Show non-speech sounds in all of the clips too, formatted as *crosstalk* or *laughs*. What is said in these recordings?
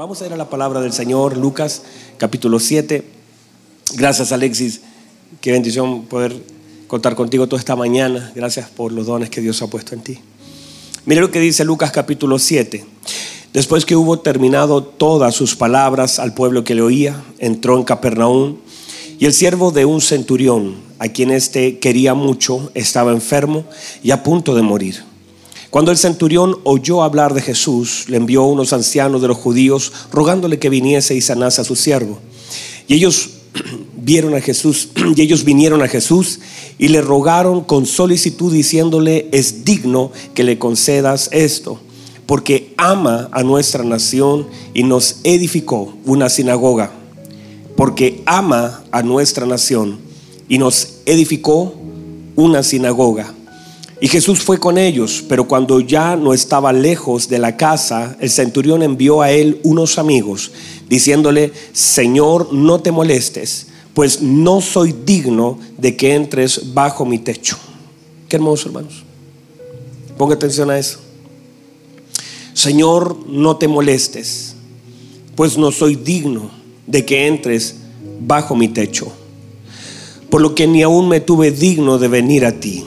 Vamos a ir a la palabra del Señor, Lucas capítulo 7. Gracias Alexis, qué bendición poder contar contigo toda esta mañana. Gracias por los dones que Dios ha puesto en ti. Mire lo que dice Lucas capítulo 7. Después que hubo terminado todas sus palabras al pueblo que le oía, entró en Capernaum y el siervo de un centurión, a quien éste quería mucho, estaba enfermo y a punto de morir. Cuando el centurión oyó hablar de Jesús, le envió unos ancianos de los judíos rogándole que viniese y sanase a su siervo. Y ellos *clears throat* vieron a Jesús, *clears throat* y ellos vinieron a Jesús y le rogaron con solicitud diciéndole, es digno que le concedas esto, porque ama a nuestra nación y nos edificó una sinagoga, porque ama a nuestra nación y nos edificó una sinagoga. Y Jesús fue con ellos, pero cuando ya no estaba lejos de la casa, el centurión envió a él unos amigos, diciéndole, Señor, no te molestes, pues no soy digno de que entres bajo mi techo. Qué hermoso, hermanos. Ponga atención a eso. Señor, no te molestes, pues no soy digno de que entres bajo mi techo, por lo que ni aún me tuve digno de venir a ti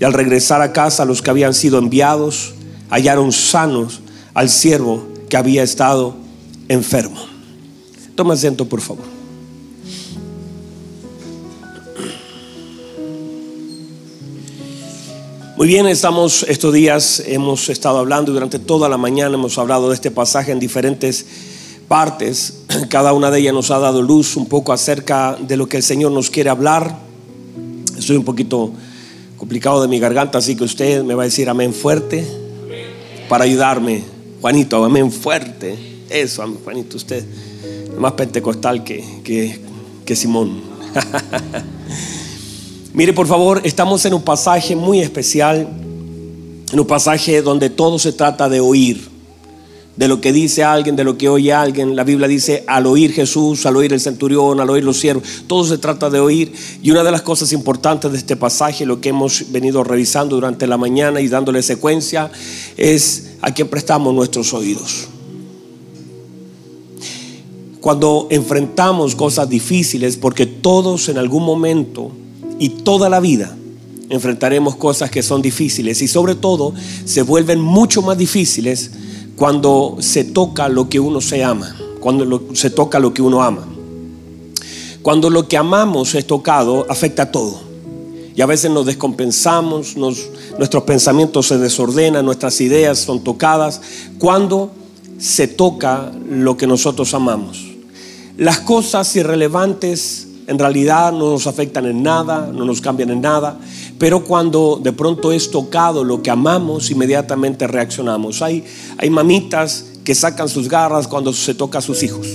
Y al regresar a casa los que habían sido enviados hallaron sanos al siervo que había estado enfermo. Toma asiento, por favor. Muy bien, estamos estos días, hemos estado hablando durante toda la mañana, hemos hablado de este pasaje en diferentes partes. *clears throat* Cada una de ellas nos ha dado luz un poco acerca de lo que el Señor nos quiere hablar. Estoy un poquito complicado de mi garganta, así que usted me va a decir amén fuerte para ayudarme. Juanito, amén fuerte. Eso, Juanito, usted es más pentecostal que, que, que Simón. *laughs* Mire, por favor, estamos en un pasaje muy especial, en un pasaje donde todo se trata de oír de lo que dice alguien, de lo que oye alguien. La Biblia dice, al oír Jesús, al oír el centurión, al oír los siervos, todo se trata de oír. Y una de las cosas importantes de este pasaje, lo que hemos venido revisando durante la mañana y dándole secuencia, es a quién prestamos nuestros oídos. Cuando enfrentamos cosas difíciles, porque todos en algún momento y toda la vida enfrentaremos cosas que son difíciles y sobre todo se vuelven mucho más difíciles cuando se toca lo que uno se ama, cuando se toca lo que uno ama. Cuando lo que amamos es tocado, afecta a todo. Y a veces nos descompensamos, nuestros pensamientos se desordenan, nuestras ideas son tocadas. Cuando se toca lo que nosotros amamos. Las cosas irrelevantes en realidad no nos afectan en nada, no nos cambian en nada, pero cuando de pronto es tocado lo que amamos, inmediatamente reaccionamos. Hay, hay mamitas que sacan sus garras cuando se toca a sus hijos.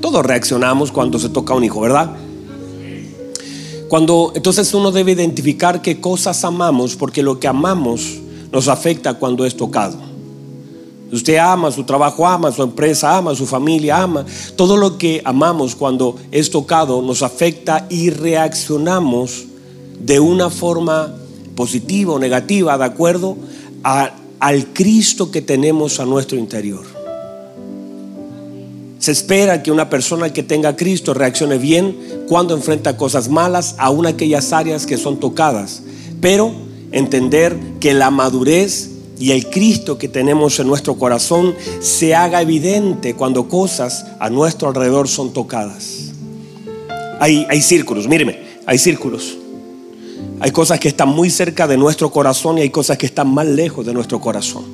Todos reaccionamos cuando se toca a un hijo, ¿verdad? Cuando entonces uno debe identificar qué cosas amamos, porque lo que amamos nos afecta cuando es tocado. Usted ama su trabajo, ama su empresa, ama su familia, ama. Todo lo que amamos cuando es tocado nos afecta y reaccionamos de una forma positiva o negativa de acuerdo al Cristo que tenemos a nuestro interior. Se espera que una persona que tenga Cristo reaccione bien cuando enfrenta cosas malas, aun aquellas áreas que son tocadas. Pero entender que la madurez y el Cristo que tenemos en nuestro corazón se haga evidente cuando cosas a nuestro alrededor son tocadas. Hay, hay círculos, míreme, hay círculos. Hay cosas que están muy cerca de nuestro corazón y hay cosas que están más lejos de nuestro corazón.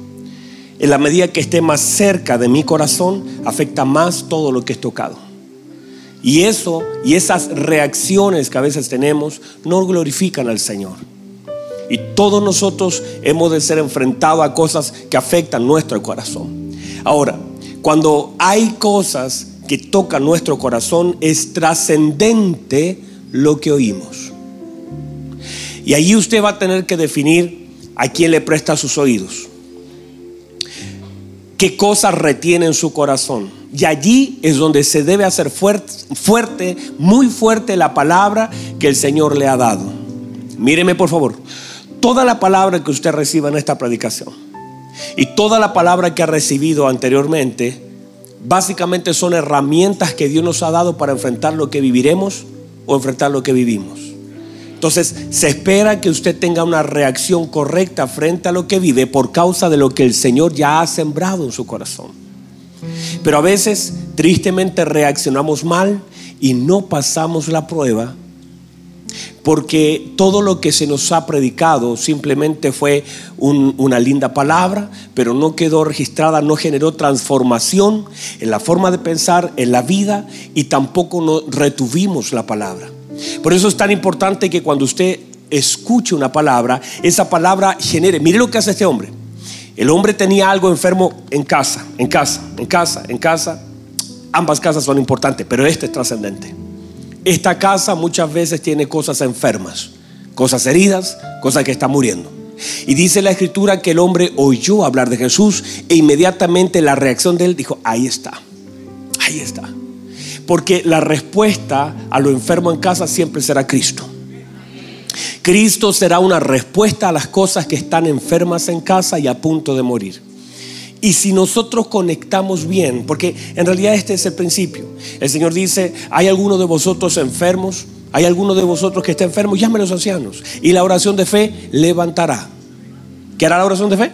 En la medida que esté más cerca de mi corazón, afecta más todo lo que es tocado. Y eso y esas reacciones que a veces tenemos no glorifican al Señor. Y todos nosotros hemos de ser enfrentados a cosas que afectan nuestro corazón. Ahora, cuando hay cosas que tocan nuestro corazón, es trascendente lo que oímos. Y allí usted va a tener que definir a quién le presta sus oídos. ¿Qué cosas retiene en su corazón? Y allí es donde se debe hacer fuerte, fuerte, muy fuerte la palabra que el Señor le ha dado. Míreme por favor, toda la palabra que usted reciba en esta predicación y toda la palabra que ha recibido anteriormente, básicamente son herramientas que Dios nos ha dado para enfrentar lo que viviremos o enfrentar lo que vivimos. Entonces se espera que usted tenga una reacción correcta frente a lo que vive por causa de lo que el Señor ya ha sembrado en su corazón. Pero a veces tristemente reaccionamos mal y no pasamos la prueba porque todo lo que se nos ha predicado simplemente fue una linda palabra, pero no quedó registrada, no generó transformación en la forma de pensar, en la vida y tampoco no retuvimos la palabra. Por eso es tan importante que cuando usted escuche una palabra, esa palabra genere. Mire lo que hace este hombre. El hombre tenía algo enfermo en casa, en casa, en casa, en casa. Ambas casas son importantes, pero este es trascendente. Esta casa muchas veces tiene cosas enfermas, cosas heridas, cosas que están muriendo. Y dice la escritura que el hombre oyó hablar de Jesús e inmediatamente la reacción de él dijo, ahí está, ahí está. Porque la respuesta a lo enfermo en casa siempre será Cristo. Cristo será una respuesta a las cosas que están enfermas en casa y a punto de morir. Y si nosotros conectamos bien, porque en realidad este es el principio. El Señor dice, hay alguno de vosotros enfermos, hay alguno de vosotros que está enfermo, llame a los ancianos. Y la oración de fe levantará. ¿Qué hará la oración de fe?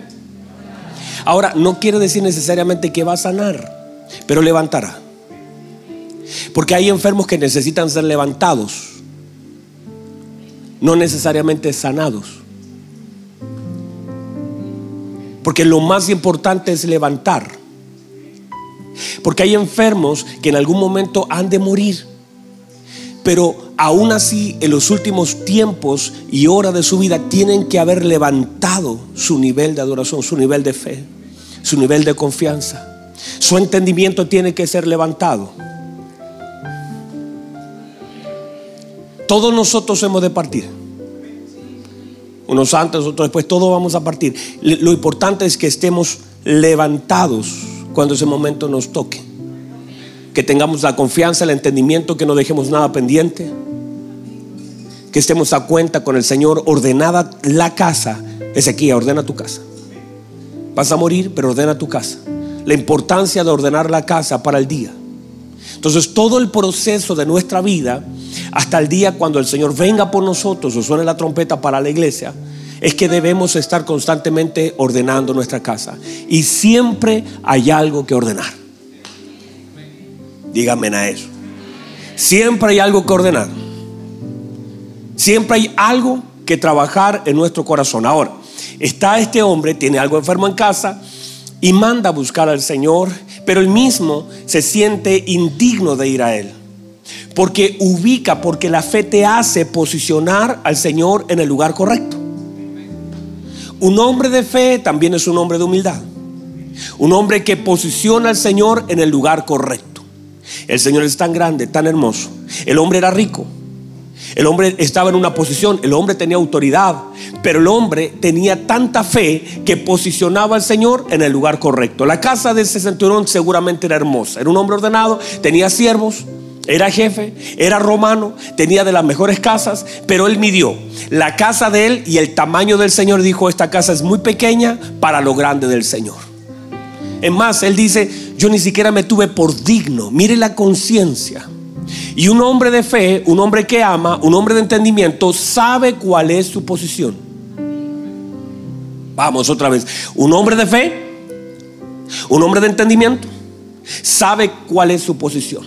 Ahora, no quiere decir necesariamente que va a sanar, pero levantará. Porque hay enfermos que necesitan ser levantados, no necesariamente sanados. Porque lo más importante es levantar. Porque hay enfermos que en algún momento han de morir. Pero aún así, en los últimos tiempos y horas de su vida, tienen que haber levantado su nivel de adoración, su nivel de fe, su nivel de confianza. Su entendimiento tiene que ser levantado. Todos nosotros hemos de partir unos antes, otros después, todos vamos a partir. Lo importante es que estemos levantados cuando ese momento nos toque. Que tengamos la confianza, el entendimiento, que no dejemos nada pendiente. Que estemos a cuenta con el Señor, ordenada la casa. Ezequiel, ordena tu casa. Vas a morir, pero ordena tu casa. La importancia de ordenar la casa para el día. Entonces todo el proceso de nuestra vida, hasta el día cuando el Señor venga por nosotros o suene la trompeta para la iglesia, es que debemos estar constantemente ordenando nuestra casa. Y siempre hay algo que ordenar. Díganme a eso. Siempre hay algo que ordenar. Siempre hay algo que trabajar en nuestro corazón. Ahora, está este hombre, tiene algo enfermo en casa y manda a buscar al Señor pero él mismo se siente indigno de ir a Él. Porque ubica, porque la fe te hace posicionar al Señor en el lugar correcto. Un hombre de fe también es un hombre de humildad. Un hombre que posiciona al Señor en el lugar correcto. El Señor es tan grande, tan hermoso. El hombre era rico. El hombre estaba en una posición, el hombre tenía autoridad, pero el hombre tenía tanta fe que posicionaba al Señor en el lugar correcto. La casa de ese centurión seguramente era hermosa. Era un hombre ordenado, tenía siervos, era jefe, era romano, tenía de las mejores casas, pero él midió la casa de él y el tamaño del Señor. Dijo, esta casa es muy pequeña para lo grande del Señor. Es más, él dice, yo ni siquiera me tuve por digno. Mire la conciencia. Y un hombre de fe, un hombre que ama, un hombre de entendimiento, sabe cuál es su posición. Vamos otra vez. Un hombre de fe, un hombre de entendimiento, sabe cuál es su posición.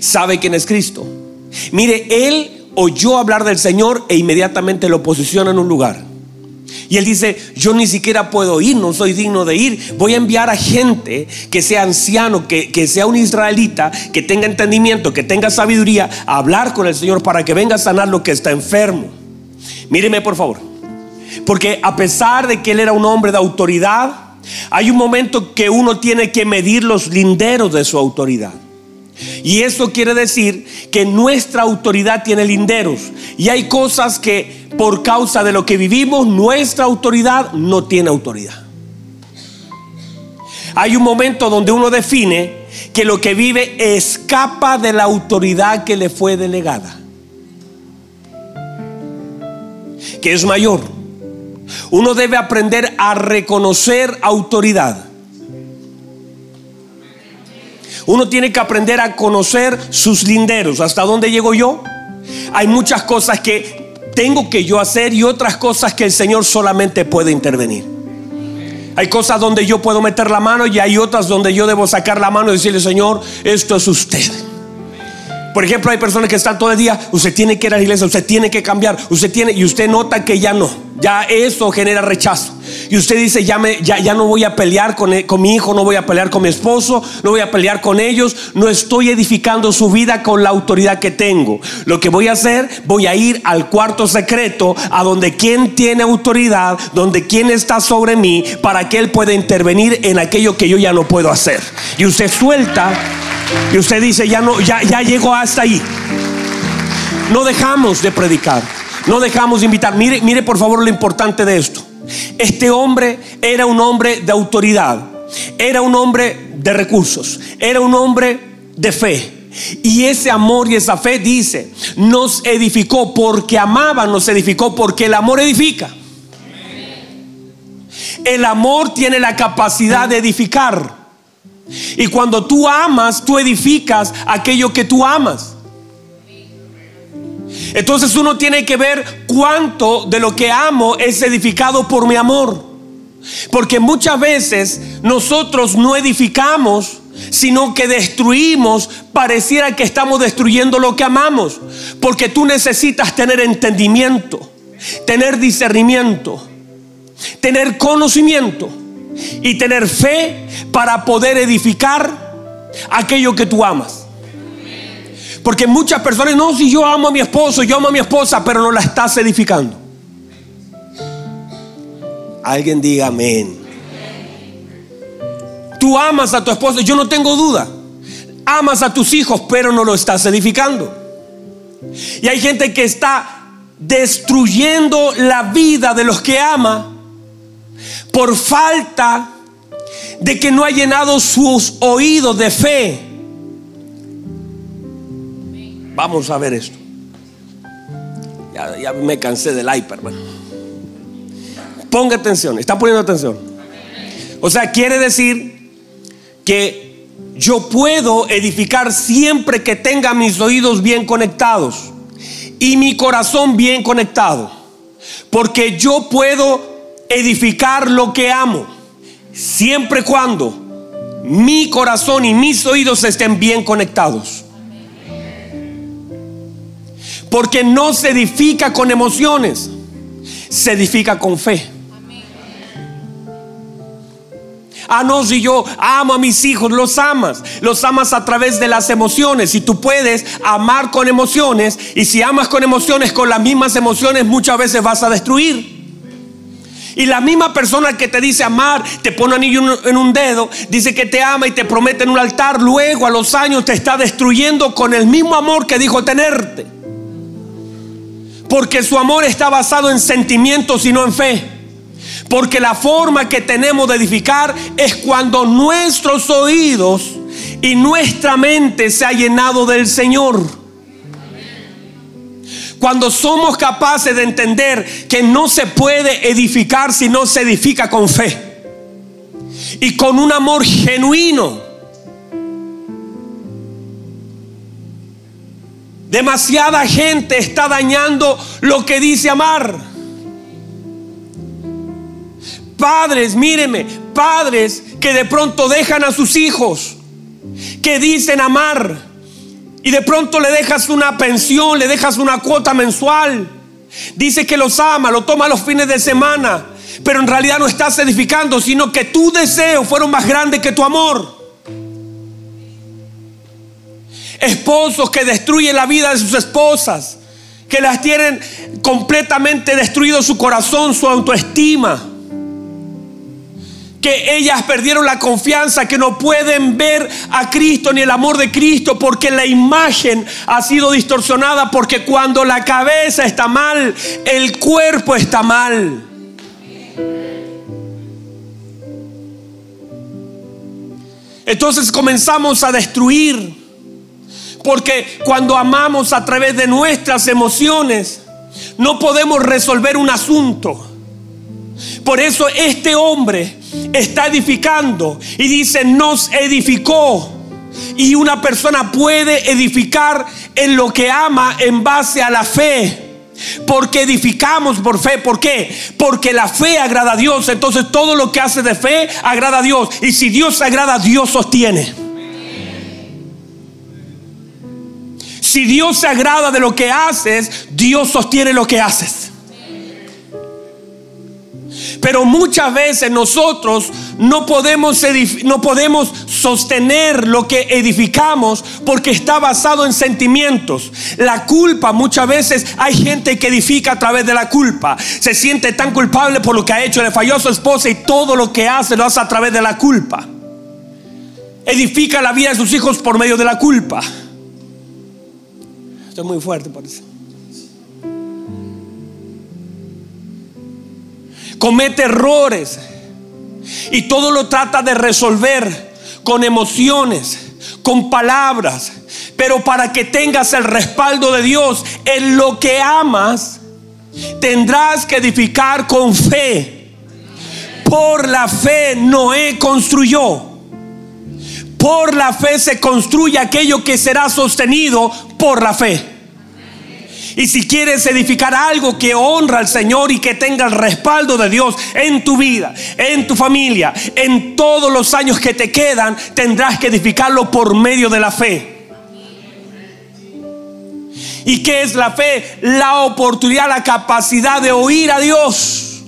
Sabe quién es Cristo. Mire, él oyó hablar del Señor e inmediatamente lo posiciona en un lugar. Y él dice, yo ni siquiera puedo ir, no soy digno de ir. Voy a enviar a gente que sea anciano, que, que sea un israelita, que tenga entendimiento, que tenga sabiduría, a hablar con el Señor para que venga a sanar lo que está enfermo. Míreme por favor. Porque a pesar de que él era un hombre de autoridad, hay un momento que uno tiene que medir los linderos de su autoridad. Y eso quiere decir que nuestra autoridad tiene linderos. Y hay cosas que por causa de lo que vivimos, nuestra autoridad no tiene autoridad. Hay un momento donde uno define que lo que vive escapa de la autoridad que le fue delegada. Que es mayor. Uno debe aprender a reconocer autoridad. Uno tiene que aprender a conocer sus linderos. ¿Hasta dónde llego yo? Hay muchas cosas que tengo que yo hacer y otras cosas que el Señor solamente puede intervenir. Hay cosas donde yo puedo meter la mano y hay otras donde yo debo sacar la mano y decirle, Señor, esto es usted. Por ejemplo, hay personas que están todo el día, usted tiene que ir a la iglesia, usted tiene que cambiar, usted tiene, y usted nota que ya no, ya eso genera rechazo. Y usted dice, ya, me, ya, ya no voy a pelear con, con mi hijo, no voy a pelear con mi esposo, no voy a pelear con ellos, no estoy edificando su vida con la autoridad que tengo. Lo que voy a hacer, voy a ir al cuarto secreto, a donde quien tiene autoridad, donde quien está sobre mí, para que él pueda intervenir en aquello que yo ya no puedo hacer. Y usted suelta y usted dice, ya no, ya, ya llegó hasta ahí. No dejamos de predicar. No dejamos de invitar. Mire, mire por favor lo importante de esto. Este hombre era un hombre de autoridad. Era un hombre de recursos. Era un hombre de fe. Y ese amor y esa fe dice, nos edificó porque amaba, nos edificó porque el amor edifica. El amor tiene la capacidad de edificar. Y cuando tú amas, tú edificas aquello que tú amas. Entonces uno tiene que ver cuánto de lo que amo es edificado por mi amor. Porque muchas veces nosotros no edificamos, sino que destruimos, pareciera que estamos destruyendo lo que amamos. Porque tú necesitas tener entendimiento, tener discernimiento, tener conocimiento y tener fe para poder edificar aquello que tú amas. Porque muchas personas, no, si yo amo a mi esposo, yo amo a mi esposa, pero no la estás edificando. Alguien diga amén. Tú amas a tu esposo, yo no tengo duda. Amas a tus hijos, pero no lo estás edificando. Y hay gente que está destruyendo la vida de los que ama por falta de que no ha llenado sus oídos de fe. Vamos a ver esto. Ya, me cansé del iPad, Ponga atención, está poniendo atención. O sea, quiere decir que yo puedo edificar siempre que tenga mis oídos bien conectados y mi corazón bien conectado. Porque yo puedo edificar lo que amo, siempre y cuando mi corazón y mis oídos estén bien conectados. Porque no se edifica con emociones, se edifica con fe. Ah, no, si yo amo a mis hijos, los amas. Los amas a través de las emociones. Y tú puedes amar con emociones. Y si amas con emociones, con las mismas emociones, muchas veces vas a destruir. Y la misma persona que te dice amar, te pone anillo en un dedo, dice que te ama y te promete en un altar, luego a los años te está destruyendo con el mismo amor que dijo tenerte. Porque su amor está basado en sentimientos y no en fe. Porque la forma que tenemos de edificar es cuando nuestros oídos y nuestra mente se ha llenado del Señor. Cuando somos capaces de entender que no se puede edificar si no se edifica con fe y con un amor genuino. Demasiada gente está dañando lo que dice amar. Padres, míreme, padres que de pronto dejan a sus hijos, que dicen amar y de pronto le dejas una pensión, le dejas una cuota mensual. Dice que los ama, lo toma los fines de semana. Pero en realidad no estás edificando, sino que tus deseos fueron más grandes que tu amor. Esposos que destruyen la vida de sus esposas. que las tienen completamente destruido su corazón, su autoestima que ellas perdieron la confianza, que no pueden ver a Cristo ni el amor de Cristo porque la imagen ha sido distorsionada, porque cuando la cabeza está mal, el cuerpo está mal. Entonces comenzamos a destruir, porque cuando amamos a través de nuestras emociones, no podemos resolver un asunto. Por eso este hombre está edificando y dice, nos edificó. Y una persona puede edificar en lo que ama en base a la fe. Porque edificamos por fe. ¿Por qué? Porque la fe agrada a Dios. Entonces todo lo que hace de fe agrada a Dios. Y si Dios agrada, Dios sostiene. Si Dios se agrada de lo que haces, Dios sostiene lo que haces. Pero muchas veces nosotros no podemos, no podemos sostener lo que edificamos porque está basado en sentimientos. La culpa, muchas veces hay gente que edifica a través de la culpa. Se siente tan culpable por lo que ha hecho, le falló a su esposa y todo lo que hace lo hace a través de la culpa. Edifica la vida de sus hijos por medio de la culpa. Esto es muy fuerte, parece. Comete errores y todo lo trata de resolver con emociones, con palabras. Pero para que tengas el respaldo de Dios en lo que amas, tendrás que edificar con fe. Por la fe Noé construyó. Por la fe se construye aquello que será sostenido por la fe. Y si quieres edificar algo que honra al Señor y que tenga el respaldo de Dios en tu vida, en tu familia, en todos los años que te quedan, tendrás que edificarlo por medio de la fe. ¿Y qué es la fe? La oportunidad, la capacidad de oír a Dios.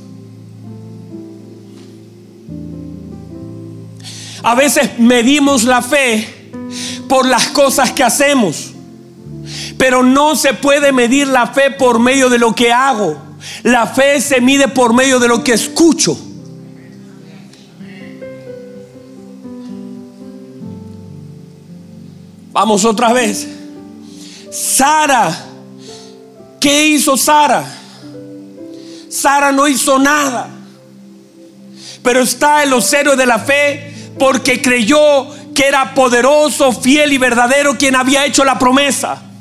A veces medimos la fe por las cosas que hacemos. Pero no se puede medir la fe por medio de lo que hago. La fe se mide por medio de lo que escucho. Vamos otra vez. Sara, ¿qué hizo Sara? Sara no hizo nada. Pero está en los héroes de la fe porque creyó que era poderoso, fiel y verdadero quien había hecho la promesa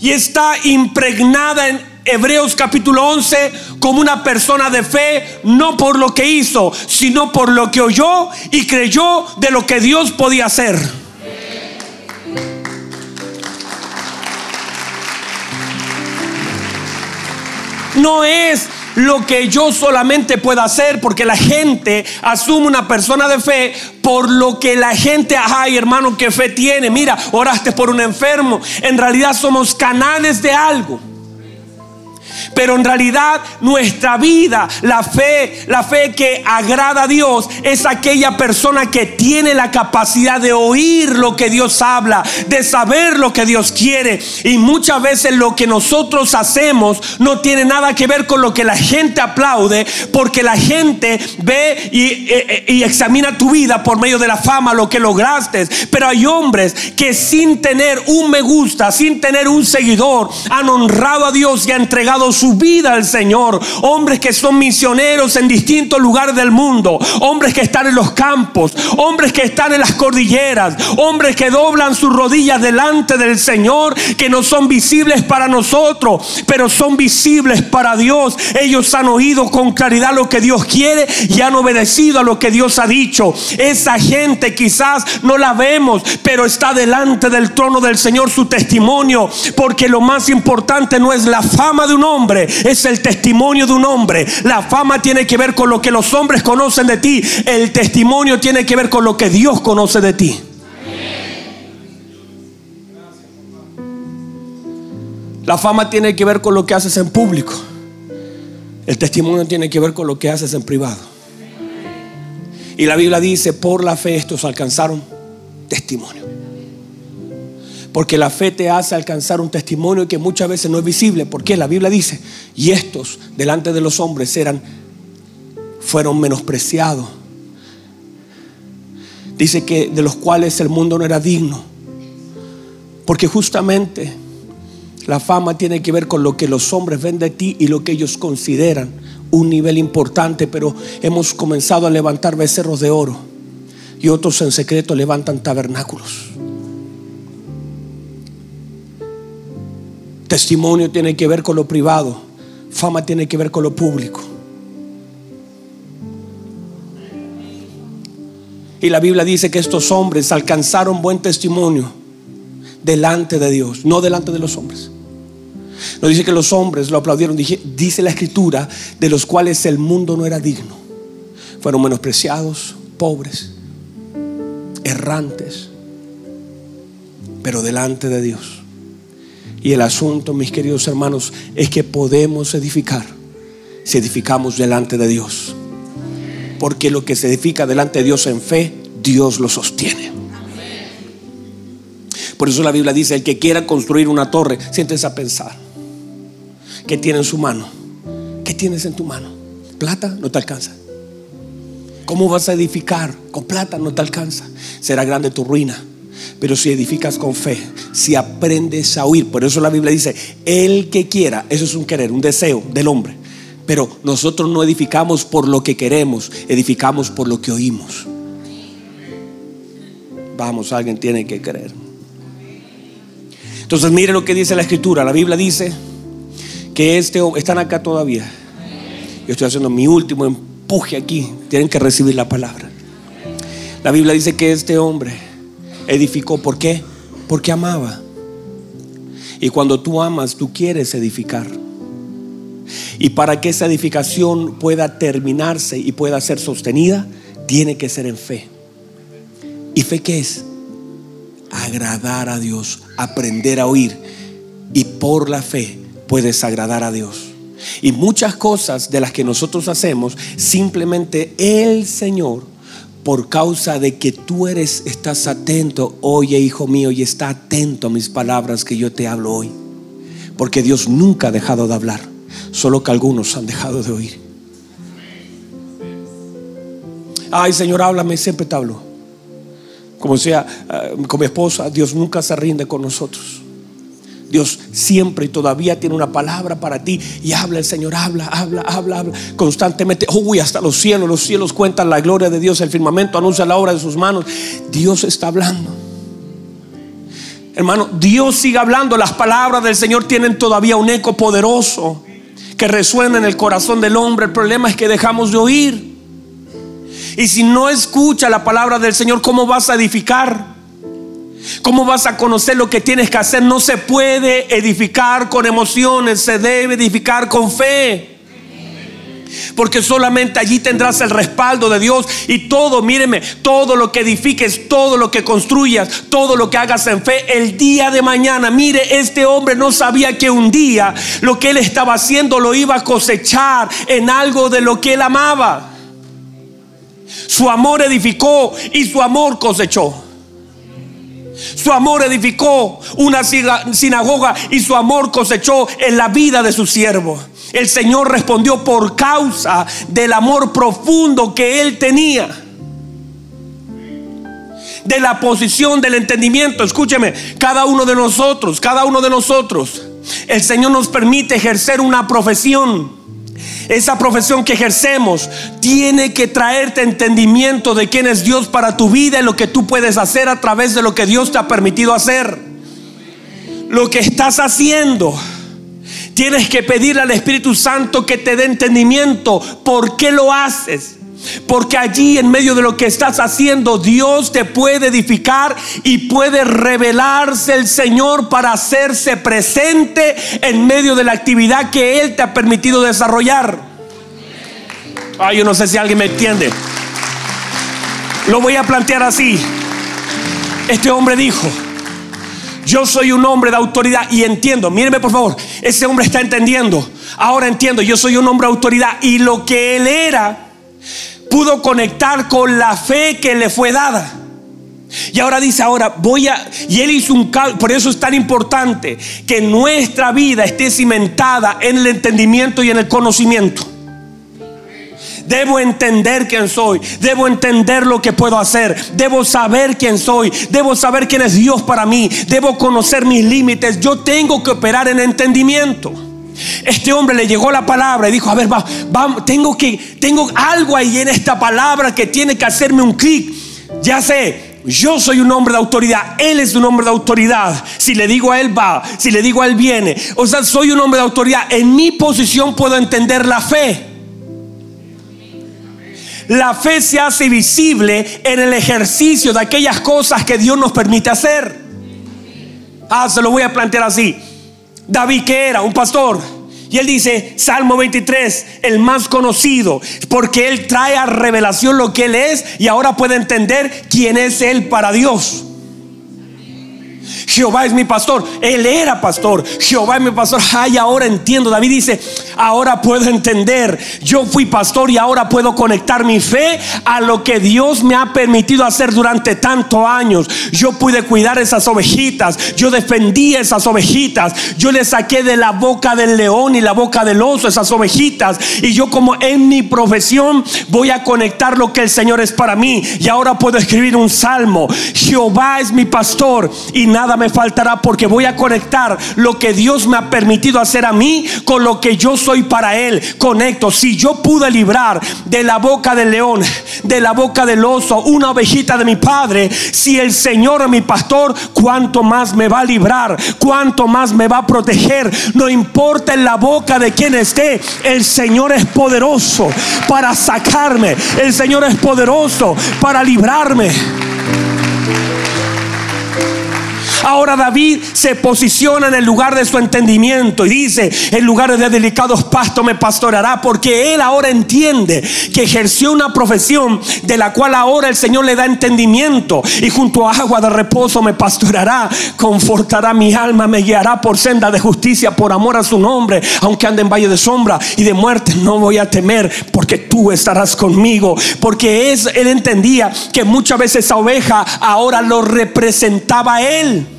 y está impregnada en Hebreos capítulo 11 como una persona de fe, no por lo que hizo, sino por lo que oyó y creyó de lo que Dios podía hacer. No es lo que yo solamente pueda hacer, porque la gente asume una persona de fe por lo que la gente, ay hermano, ¿qué fe tiene? Mira, oraste por un enfermo. En realidad somos canales de algo. Pero en realidad nuestra vida, la fe, la fe que agrada a Dios es aquella persona que tiene la capacidad de oír lo que Dios habla, de saber lo que Dios quiere. Y muchas veces lo que nosotros hacemos no tiene nada que ver con lo que la gente aplaude, porque la gente ve y, e, e, y examina tu vida por medio de la fama, lo que lograste. Pero hay hombres que sin tener un me gusta, sin tener un seguidor, han honrado a Dios y han entregado su vida al Señor. Hombres que son misioneros en distintos lugares del mundo. Hombres que están en los campos. Hombres que están en las cordilleras. Hombres que doblan sus rodillas delante del Señor. Que no son visibles para nosotros. Pero son visibles para Dios. Ellos han oído con claridad lo que Dios quiere. Y han obedecido a lo que Dios ha dicho. Esa gente quizás no la vemos. Pero está delante del trono del Señor su testimonio. Porque lo más importante no es la fama de un hombre es el testimonio de un hombre. La fama tiene que ver con lo que los hombres conocen de ti. El testimonio tiene que ver con lo que Dios conoce de ti. La fama tiene que ver con lo que haces en público. El testimonio tiene que ver con lo que haces en privado. Y la Biblia dice, por la fe estos alcanzaron testimonio. Porque la fe te hace alcanzar un testimonio que muchas veces no es visible. Porque la Biblia dice, y estos delante de los hombres eran, fueron menospreciados. Dice que de los cuales el mundo no era digno. Porque justamente la fama tiene que ver con lo que los hombres ven de ti y lo que ellos consideran un nivel importante, pero hemos comenzado a levantar becerros de oro y otros en secreto levantan tabernáculos. Testimonio tiene que ver con lo privado, fama tiene que ver con lo público. Y la Biblia dice que estos hombres alcanzaron buen testimonio delante de Dios, no delante de los hombres. No dice que los hombres lo aplaudieron, dice la escritura, de los cuales el mundo no era digno. Fueron menospreciados, pobres, errantes, pero delante de Dios. Y el asunto, mis queridos hermanos, es que podemos edificar si edificamos delante de Dios. Porque lo que se edifica delante de Dios en fe, Dios lo sostiene. Por eso la Biblia dice, el que quiera construir una torre, siéntese a pensar. ¿Qué tiene en su mano? ¿Qué tienes en tu mano? Plata no te alcanza. ¿Cómo vas a edificar? Con plata no te alcanza. Será grande tu ruina. Pero si edificas con fe, si aprendes a oír, por eso la Biblia dice, el que quiera, eso es un querer, un deseo del hombre. Pero nosotros no edificamos por lo que queremos, edificamos por lo que oímos. Vamos, alguien tiene que creer. Entonces mire lo que dice la escritura. La Biblia dice, que este están acá todavía. Yo estoy haciendo mi último empuje aquí. Tienen que recibir la palabra. La Biblia dice que este hombre edificó. ¿Por qué? Porque amaba. Y cuando tú amas, tú quieres edificar. Y para que esa edificación pueda terminarse y pueda ser sostenida, tiene que ser en fe. ¿Y fe qué es? Agradar a Dios, aprender a oír. Y por la fe puedes agradar a Dios. Y muchas cosas de las que nosotros hacemos, simplemente el Señor, por causa de que tú eres, estás atento, oye hijo mío, y está atento a mis palabras que yo te hablo hoy. Porque Dios nunca ha dejado de hablar, solo que algunos han dejado de oír. Ay Señor, háblame, siempre te hablo. Como sea, eh, con mi esposa, Dios nunca se rinde con nosotros. Dios siempre y todavía tiene una palabra para ti y habla el Señor, habla, habla, habla, habla constantemente. Uy, hasta los cielos, los cielos cuentan la gloria de Dios, el firmamento anuncia la obra de sus manos. Dios está hablando. Hermano, Dios sigue hablando, las palabras del Señor tienen todavía un eco poderoso que resuena en el corazón del hombre. El problema es que dejamos de oír. Y si no escucha la palabra del Señor, ¿cómo vas a edificar? ¿Cómo vas a conocer lo que tienes que hacer? No se puede edificar con emociones, se debe edificar con fe. Porque solamente allí tendrás el respaldo de Dios y todo, míreme, todo lo que edifiques, todo lo que construyas, todo lo que hagas en fe, el día de mañana, mire, este hombre no sabía que un día lo que él estaba haciendo lo iba a cosechar en algo de lo que él amaba. Su amor edificó y su amor cosechó. Su amor edificó una sinagoga y su amor cosechó en la vida de su siervo. El Señor respondió por causa del amor profundo que él tenía. De la posición del entendimiento. Escúcheme, cada uno de nosotros, cada uno de nosotros, el Señor nos permite ejercer una profesión esa profesión que ejercemos tiene que traerte entendimiento de quién es Dios para tu vida y lo que tú puedes hacer a través de lo que Dios te ha permitido hacer. Lo que estás haciendo. Tienes que pedirle al Espíritu Santo que te dé entendimiento. ¿Por qué lo haces? Porque allí en medio de lo que estás haciendo, Dios te puede edificar y puede revelarse el Señor para hacerse presente en medio de la actividad que Él te ha permitido desarrollar. Ay, yo no sé si alguien me entiende. Lo voy a plantear así. Este hombre dijo, yo soy un hombre de autoridad y entiendo, míreme por favor, ese hombre está entendiendo. Ahora entiendo, yo soy un hombre de autoridad y lo que él era pudo conectar con la fe que le fue dada. Y ahora dice, ahora voy a... Y él hizo un cálculo, por eso es tan importante que nuestra vida esté cimentada en el entendimiento y en el conocimiento. Debo entender quién soy. Debo entender lo que puedo hacer. Debo saber quién soy. Debo saber quién es Dios para mí. Debo conocer mis límites. Yo tengo que operar en entendimiento. Este hombre le llegó la palabra y dijo, a ver, va, tengo que, tengo algo ahí en esta palabra que tiene que hacerme un clic. Ya sé, yo soy un hombre de autoridad, él es un hombre de autoridad. Si le digo a él va, si le digo a él viene. O sea, soy un hombre de autoridad. En mi posición puedo entender la fe. La fe se hace visible en el ejercicio de aquellas cosas que Dios nos permite hacer. Ah, se lo voy a plantear así. David, que era? Un pastor. Y él dice, Salmo 23, el más conocido, porque él trae a revelación lo que él es y ahora puede entender quién es él para Dios. Jehová es mi pastor. Él era pastor. Jehová es mi pastor. Ay, ahora entiendo. David dice, ahora puedo entender. Yo fui pastor y ahora puedo conectar mi fe a lo que Dios me ha permitido hacer durante tantos años. Yo pude cuidar esas ovejitas. Yo defendí esas ovejitas. Yo le saqué de la boca del león y la boca del oso esas ovejitas. Y yo como en mi profesión voy a conectar lo que el Señor es para mí. Y ahora puedo escribir un salmo. Jehová es mi pastor y nada me faltará porque voy a conectar lo que Dios me ha permitido hacer a mí con lo que yo soy para Él. Conecto. Si yo pude librar de la boca del león, de la boca del oso, una ovejita de mi padre, si el Señor es mi pastor, cuánto más me va a librar, cuánto más me va a proteger. No importa en la boca de quien esté, el Señor es poderoso para sacarme. El Señor es poderoso para librarme. Ahora David se posiciona en el lugar de su entendimiento y dice, en lugares de delicados pastos me pastorará, porque él ahora entiende que ejerció una profesión de la cual ahora el Señor le da entendimiento y junto a agua de reposo me pastorará, confortará mi alma, me guiará por senda de justicia por amor a su nombre, aunque ande en valle de sombra y de muerte, no voy a temer porque tú estarás conmigo, porque es, él entendía que muchas veces esa oveja ahora lo representaba a él.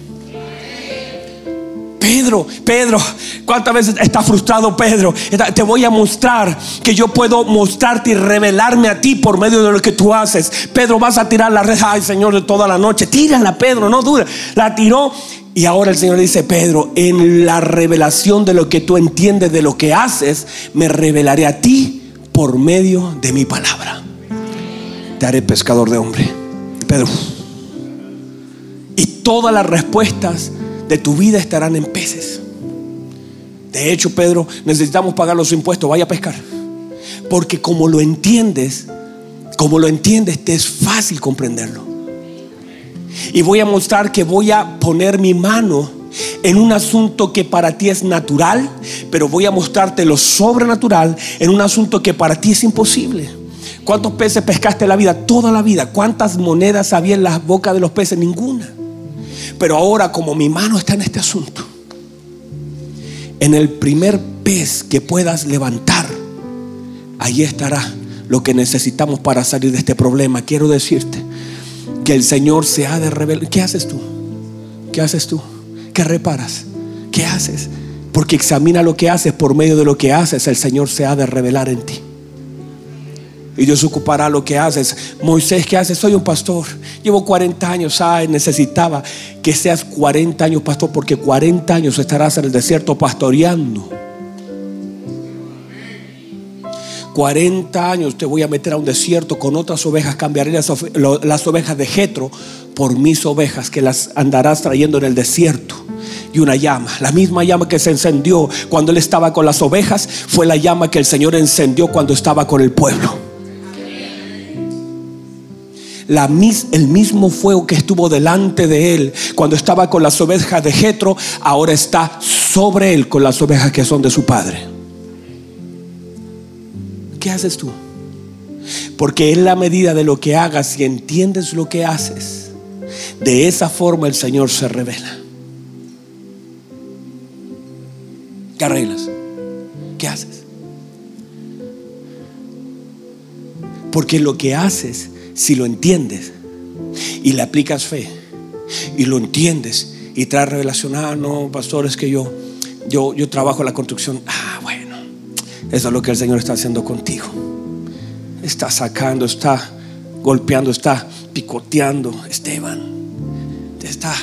Pedro, Pedro, ¿cuántas veces está frustrado Pedro? Te voy a mostrar que yo puedo mostrarte y revelarme a ti por medio de lo que tú haces. Pedro, vas a tirar la red, ay Señor, de toda la noche. Tírala, Pedro, no duda. La tiró y ahora el Señor dice, Pedro, en la revelación de lo que tú entiendes de lo que haces, me revelaré a ti por medio de mi palabra. Te haré pescador de hombre. Pedro. Y todas las respuestas de tu vida estarán en peces. De hecho, Pedro, necesitamos pagar los impuestos, vaya a pescar. Porque como lo entiendes, como lo entiendes, te es fácil comprenderlo. Y voy a mostrar que voy a poner mi mano en un asunto que para ti es natural, pero voy a mostrarte lo sobrenatural en un asunto que para ti es imposible. ¿Cuántos peces pescaste en la vida? Toda la vida. ¿Cuántas monedas había en la boca de los peces? Ninguna. Pero ahora como mi mano está en este asunto, en el primer pez que puedas levantar, ahí estará lo que necesitamos para salir de este problema. Quiero decirte que el Señor se ha de revelar. ¿Qué haces tú? ¿Qué haces tú? ¿Qué reparas? ¿Qué haces? Porque examina lo que haces por medio de lo que haces, el Señor se ha de revelar en ti y Dios ocupará lo que haces. Moisés, ¿qué haces? Soy un pastor. Llevo 40 años. Ay, necesitaba que seas 40 años pastor porque 40 años estarás en el desierto pastoreando. 40 años te voy a meter a un desierto con otras ovejas. Cambiaré las, las ovejas de Jetro por mis ovejas que las andarás trayendo en el desierto y una llama. La misma llama que se encendió cuando él estaba con las ovejas fue la llama que el Señor encendió cuando estaba con el pueblo el mismo fuego que estuvo delante de él cuando estaba con las ovejas de Jetro, ahora está sobre él con las ovejas que son de su padre. ¿Qué haces tú? Porque en la medida de lo que hagas y entiendes lo que haces, de esa forma el Señor se revela. ¿Qué arreglas? ¿Qué haces? Porque lo que haces si lo entiendes y le aplicas fe y lo entiendes y traes revelación, ah, no, pastor, es que yo, yo, yo trabajo la construcción, ah, bueno, eso es lo que el Señor está haciendo contigo. Está sacando, está golpeando, está picoteando. Esteban, te está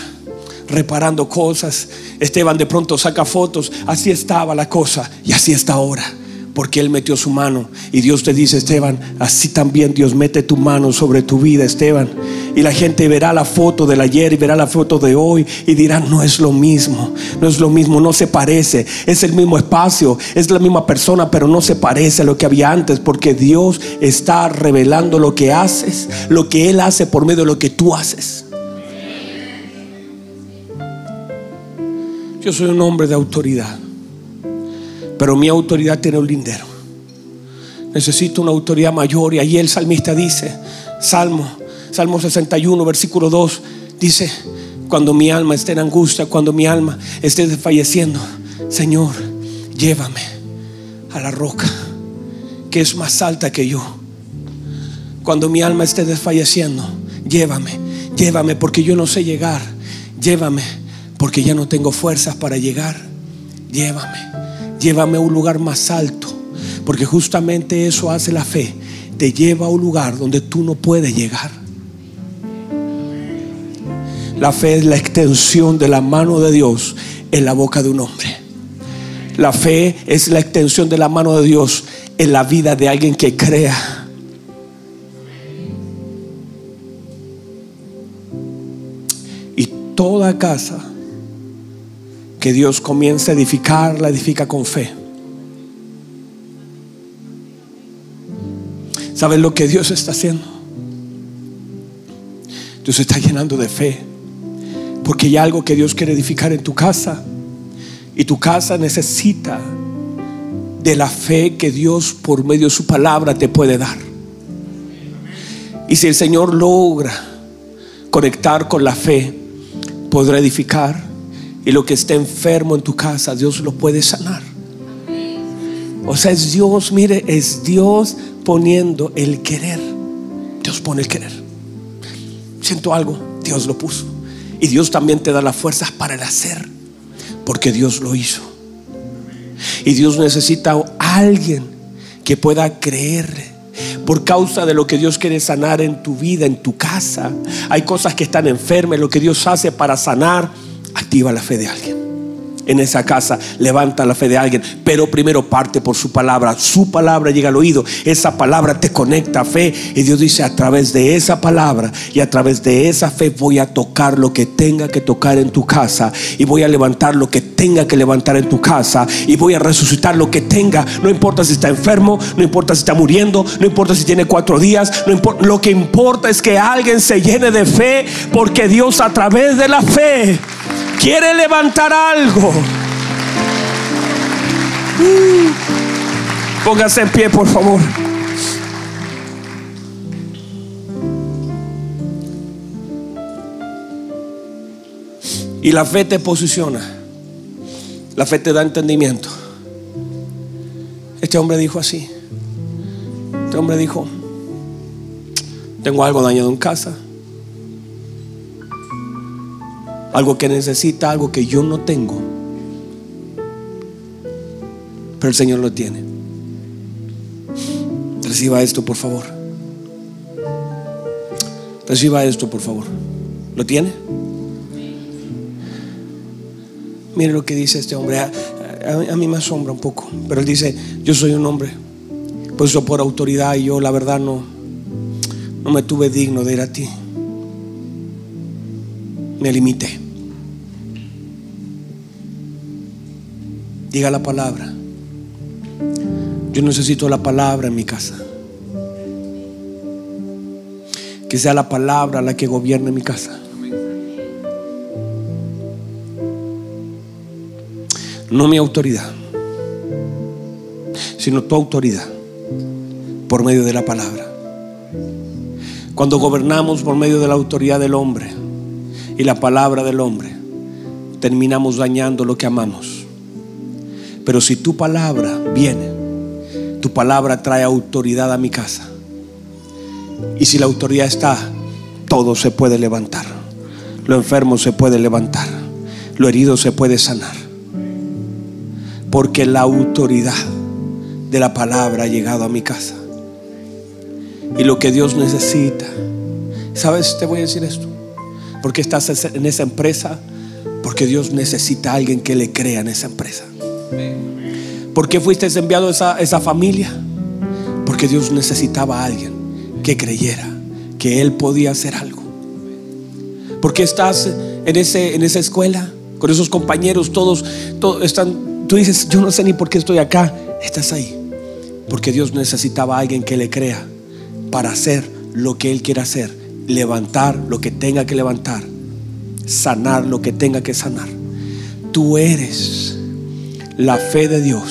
reparando cosas. Esteban de pronto saca fotos. Así estaba la cosa y así está ahora porque Él metió su mano. Y Dios te dice, Esteban, así también Dios mete tu mano sobre tu vida, Esteban. Y la gente verá la foto del ayer y verá la foto de hoy y dirá, no es lo mismo, no es lo mismo, no se parece. Es el mismo espacio, es la misma persona, pero no se parece a lo que había antes, porque Dios está revelando lo que haces, lo que Él hace por medio de lo que tú haces. Yo soy un hombre de autoridad. Pero mi autoridad tiene un lindero. Necesito una autoridad mayor. Y ahí el salmista dice, Salmo, Salmo 61, versículo 2, dice, cuando mi alma esté en angustia, cuando mi alma esté desfalleciendo, Señor, llévame a la roca que es más alta que yo. Cuando mi alma esté desfalleciendo, llévame, llévame porque yo no sé llegar. Llévame porque ya no tengo fuerzas para llegar. Llévame. Llévame a un lugar más alto. Porque justamente eso hace la fe. Te lleva a un lugar donde tú no puedes llegar. La fe es la extensión de la mano de Dios en la boca de un hombre. La fe es la extensión de la mano de Dios en la vida de alguien que crea. Y toda casa que Dios comienza a edificar, la edifica con fe. ¿Sabes lo que Dios está haciendo? Dios está llenando de fe. Porque hay algo que Dios quiere edificar en tu casa. Y tu casa necesita de la fe que Dios por medio de su palabra te puede dar. Y si el Señor logra conectar con la fe, podrá edificar y lo que esté enfermo en tu casa, Dios lo puede sanar. O sea, es Dios, mire, es Dios poniendo el querer. Dios pone el querer. Siento algo, Dios lo puso. Y Dios también te da las fuerzas para el hacer, porque Dios lo hizo. Y Dios necesita a alguien que pueda creer por causa de lo que Dios quiere sanar en tu vida, en tu casa. Hay cosas que están enfermas, lo que Dios hace para sanar activa la fe de alguien. En esa casa levanta la fe de alguien, pero primero parte por su palabra. Su palabra llega al oído, esa palabra te conecta a fe. Y Dios dice: A través de esa palabra y a través de esa fe voy a tocar lo que tenga que tocar en tu casa, y voy a levantar lo que tenga que levantar en tu casa, y voy a resucitar lo que tenga. No importa si está enfermo, no importa si está muriendo, no importa si tiene cuatro días. Lo que importa es que alguien se llene de fe, porque Dios a través de la fe quiere levantar algo. Póngase en pie, por favor. Y la fe te posiciona. La fe te da entendimiento. Este hombre dijo así. Este hombre dijo, tengo algo dañado en casa. Algo que necesita, algo que yo no tengo. Pero el Señor lo tiene. Reciba esto, por favor. Reciba esto, por favor. ¿Lo tiene? Mire lo que dice este hombre. A, mí me asombra un poco. Pero él dice, yo soy un hombre. Puesto por autoridad y yo la verdad no, no me tuve digno de ir a ti. Me limité. Diga la palabra. Yo necesito la palabra en mi casa. Que sea la palabra la que gobierne mi casa. No mi autoridad, sino tu autoridad por medio de la palabra. Cuando gobernamos por medio de la autoridad del hombre y la palabra del hombre, terminamos dañando lo que amamos. Pero si tu palabra viene, tu palabra trae autoridad a mi casa. Y si la autoridad está, todo se puede levantar. Lo enfermo se puede levantar. Lo herido se puede sanar. Porque la autoridad de la palabra ha llegado a mi casa. Y lo que Dios necesita. ¿Sabes? Te voy a decir esto. Porque estás en esa empresa. Porque Dios necesita a alguien que le crea en esa empresa. ¿Por qué fuiste enviado a esa, esa familia? Porque Dios necesitaba a alguien que creyera que Él podía hacer algo. ¿Por qué estás en, ese, en esa escuela? Con esos compañeros, todos, todos están. Tú dices, yo no sé ni por qué estoy acá. Estás ahí. Porque Dios necesitaba a alguien que le crea para hacer lo que Él quiere hacer. Levantar lo que tenga que levantar. Sanar lo que tenga que sanar. Tú eres la fe de Dios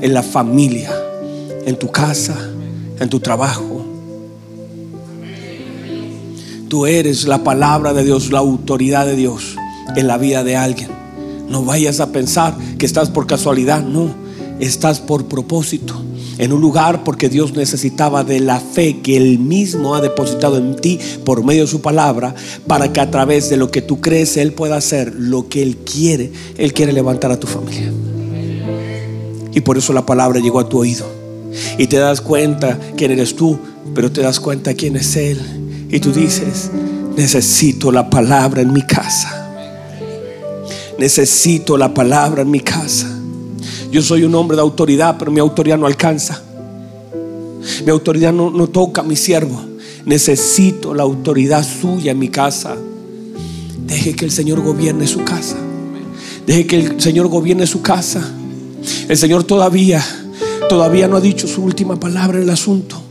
en la familia, en tu casa, en tu trabajo. Tú eres la palabra de Dios, la autoridad de Dios en la vida de alguien. No vayas a pensar que estás por casualidad, no, estás por propósito. En un lugar porque Dios necesitaba de la fe que Él mismo ha depositado en ti por medio de su palabra, para que a través de lo que tú crees Él pueda hacer lo que Él quiere. Él quiere levantar a tu familia. Y por eso la palabra llegó a tu oído. Y te das cuenta quién eres tú, pero te das cuenta quién es Él. Y tú dices, necesito la palabra en mi casa. Necesito la palabra en mi casa. Yo soy un hombre de autoridad, pero mi autoridad no alcanza. Mi autoridad no, no toca a mi siervo. Necesito la autoridad suya en mi casa. Deje que el Señor gobierne su casa. Deje que el Señor gobierne su casa. El Señor todavía, todavía no ha dicho su última palabra en el asunto.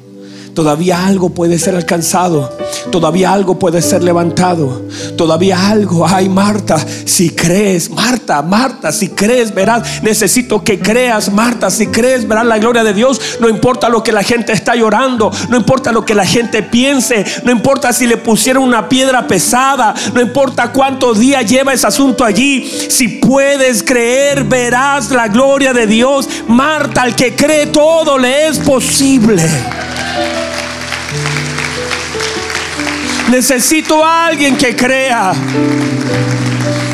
Todavía algo puede ser alcanzado. Todavía algo puede ser levantado. Todavía algo. Ay, Marta, si crees, Marta, Marta, si crees, verás. Necesito que creas, Marta, si crees, verás la gloria de Dios. No importa lo que la gente está llorando. No importa lo que la gente piense. No importa si le pusieron una piedra pesada. No importa cuántos días lleva ese asunto allí. Si puedes creer, verás la gloria de Dios. Marta, al que cree todo le es posible. Necesito a alguien que crea.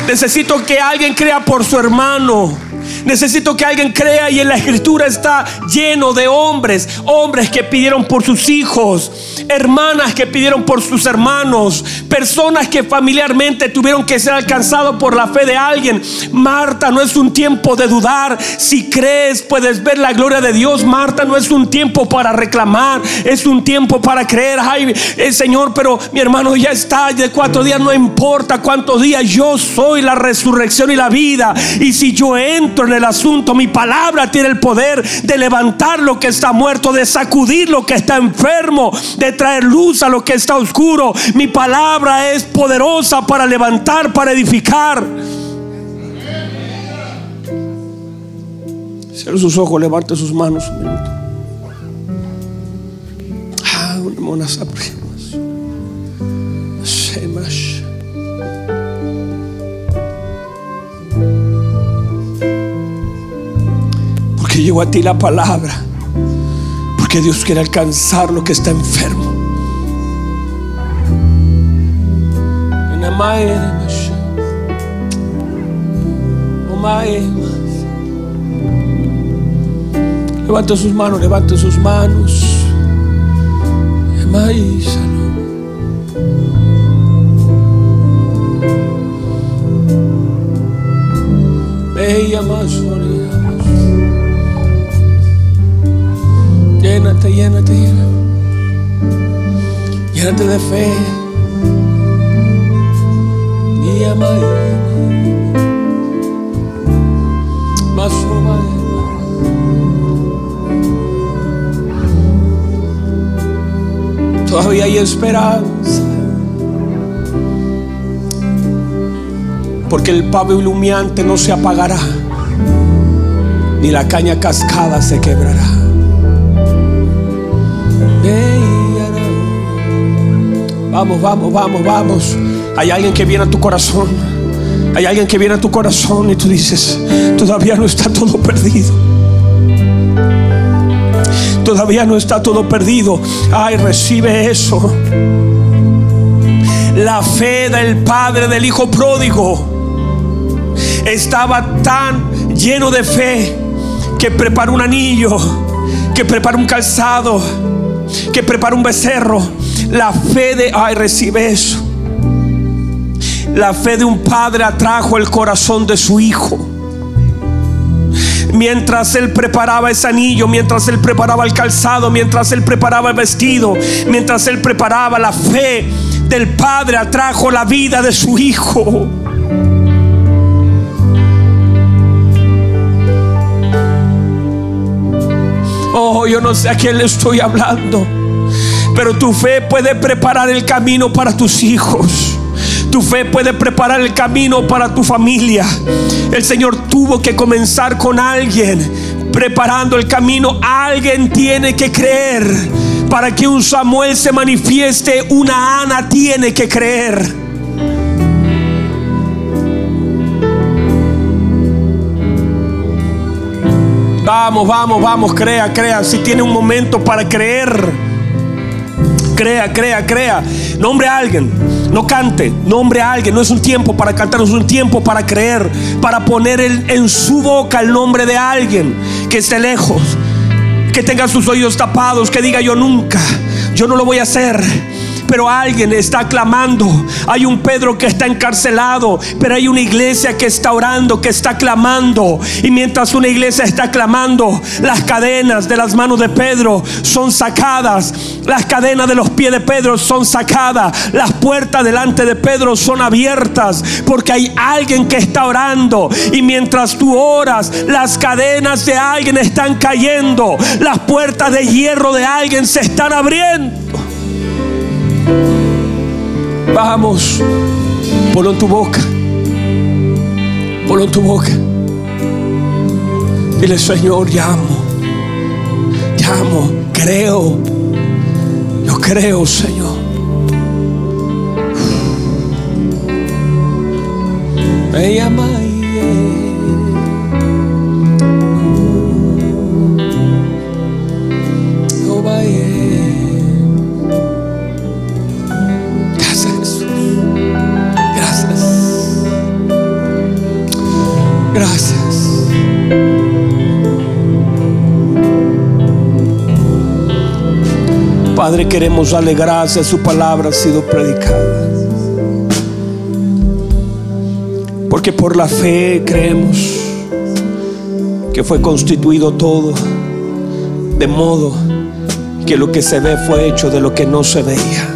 Necesito que alguien crea por su hermano. Necesito que alguien crea y en la escritura está lleno de hombres, hombres que pidieron por sus hijos, hermanas que pidieron por sus hermanos, personas que familiarmente tuvieron que ser alcanzados por la fe de alguien. Marta, no es un tiempo de dudar. Si crees, puedes ver la gloria de Dios. Marta, no es un tiempo para reclamar, es un tiempo para creer. Ay, eh, Señor, pero mi hermano ya está de cuatro días, no importa cuántos días, yo soy la resurrección y la vida. Y si yo entro en el asunto. Mi palabra tiene el poder de levantar lo que está muerto, de sacudir lo que está enfermo, de traer luz a lo que está oscuro. Mi palabra es poderosa para levantar, para edificar. Cierre sus ojos, levante sus manos un minuto. Ah, una mona Porque llegó a ti la palabra. Porque Dios quiere alcanzar lo que está enfermo. Levante sus manos, levante sus manos. Bella más Llénate, llénate, llénate. De fe. Mi amada. Más Todavía hay esperanza. Porque el pavo iluminante no se apagará, ni la caña cascada se quebrará. Vamos, vamos, vamos, vamos. Hay alguien que viene a tu corazón. Hay alguien que viene a tu corazón y tú dices, todavía no está todo perdido. Todavía no está todo perdido. Ay, recibe eso. La fe del padre del hijo pródigo estaba tan lleno de fe que preparó un anillo, que preparó un calzado, que preparó un becerro. La fe de, ay, recibe eso. La fe de un padre atrajo el corazón de su hijo mientras él preparaba ese anillo, mientras él preparaba el calzado, mientras él preparaba el vestido, mientras él preparaba la fe del Padre, atrajo la vida de su hijo. Oh, yo no sé a quién le estoy hablando, pero tu fe puede preparar el camino para tus hijos. Tu fe puede preparar el camino para tu familia. El Señor tuvo que comenzar con alguien preparando el camino. Alguien tiene que creer. Para que un Samuel se manifieste, una Ana tiene que creer. Vamos, vamos, vamos, crea, crea. Si tiene un momento para creer, crea, crea, crea. Nombre a alguien. No cante, nombre a alguien. No es un tiempo para cantar, es un tiempo para creer, para poner en su boca el nombre de alguien que esté lejos, que tenga sus oídos tapados, que diga yo nunca, yo no lo voy a hacer pero alguien está clamando. Hay un Pedro que está encarcelado, pero hay una iglesia que está orando, que está clamando. Y mientras una iglesia está clamando, las cadenas de las manos de Pedro son sacadas. Las cadenas de los pies de Pedro son sacadas. Las puertas delante de Pedro son abiertas porque hay alguien que está orando. Y mientras tú oras, las cadenas de alguien están cayendo. Las puertas de hierro de alguien se están abriendo. Vamos, ponlo en tu boca. Ponlo en tu boca. Dile, Señor, llamo. Llamo, creo. Yo creo, Señor. Me llama. Padre, queremos alegrarse, su palabra ha sido predicada. Porque por la fe creemos que fue constituido todo, de modo que lo que se ve fue hecho de lo que no se veía.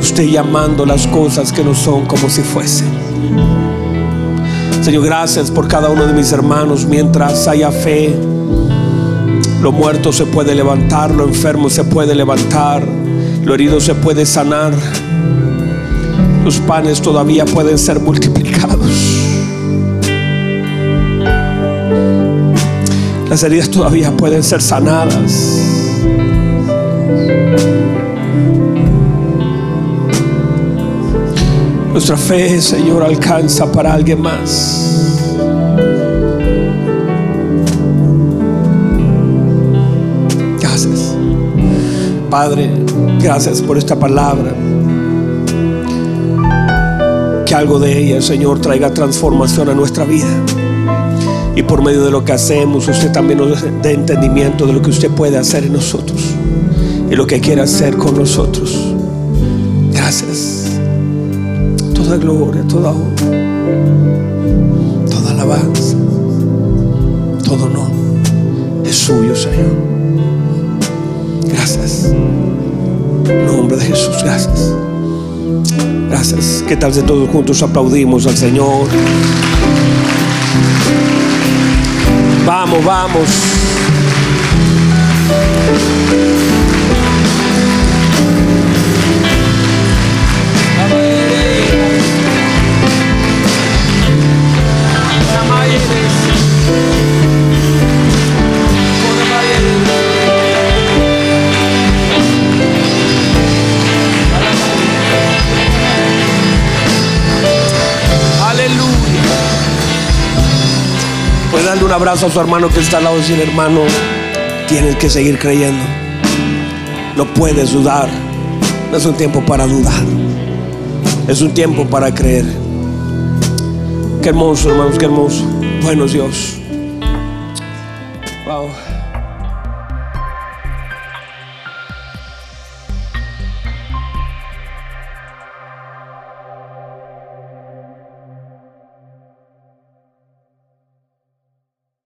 Usted llamando las cosas que no son como si fuesen. Señor, gracias por cada uno de mis hermanos mientras haya fe lo muerto se puede levantar, lo enfermo se puede levantar, lo herido se puede sanar. Los panes todavía pueden ser multiplicados. Las heridas todavía pueden ser sanadas. Nuestra fe, Señor, alcanza para alguien más. Padre, gracias por esta palabra. Que algo de ella, Señor, traiga transformación a nuestra vida. Y por medio de lo que hacemos, usted también nos dé entendimiento de lo que usted puede hacer en nosotros. Y lo que quiere hacer con nosotros. Gracias. Toda gloria, toda honra, toda alabanza, todo no es suyo, Señor. Gracias. En nombre de Jesús, gracias. Gracias. ¿Qué tal de todos juntos aplaudimos al Señor? Vamos, vamos. Abrazo a su hermano que está al lado de hermano, tienes que seguir creyendo. No puedes dudar, No es un tiempo para dudar. Es un tiempo para creer. Qué hermoso, hermanos, qué hermoso. Buenos Dios.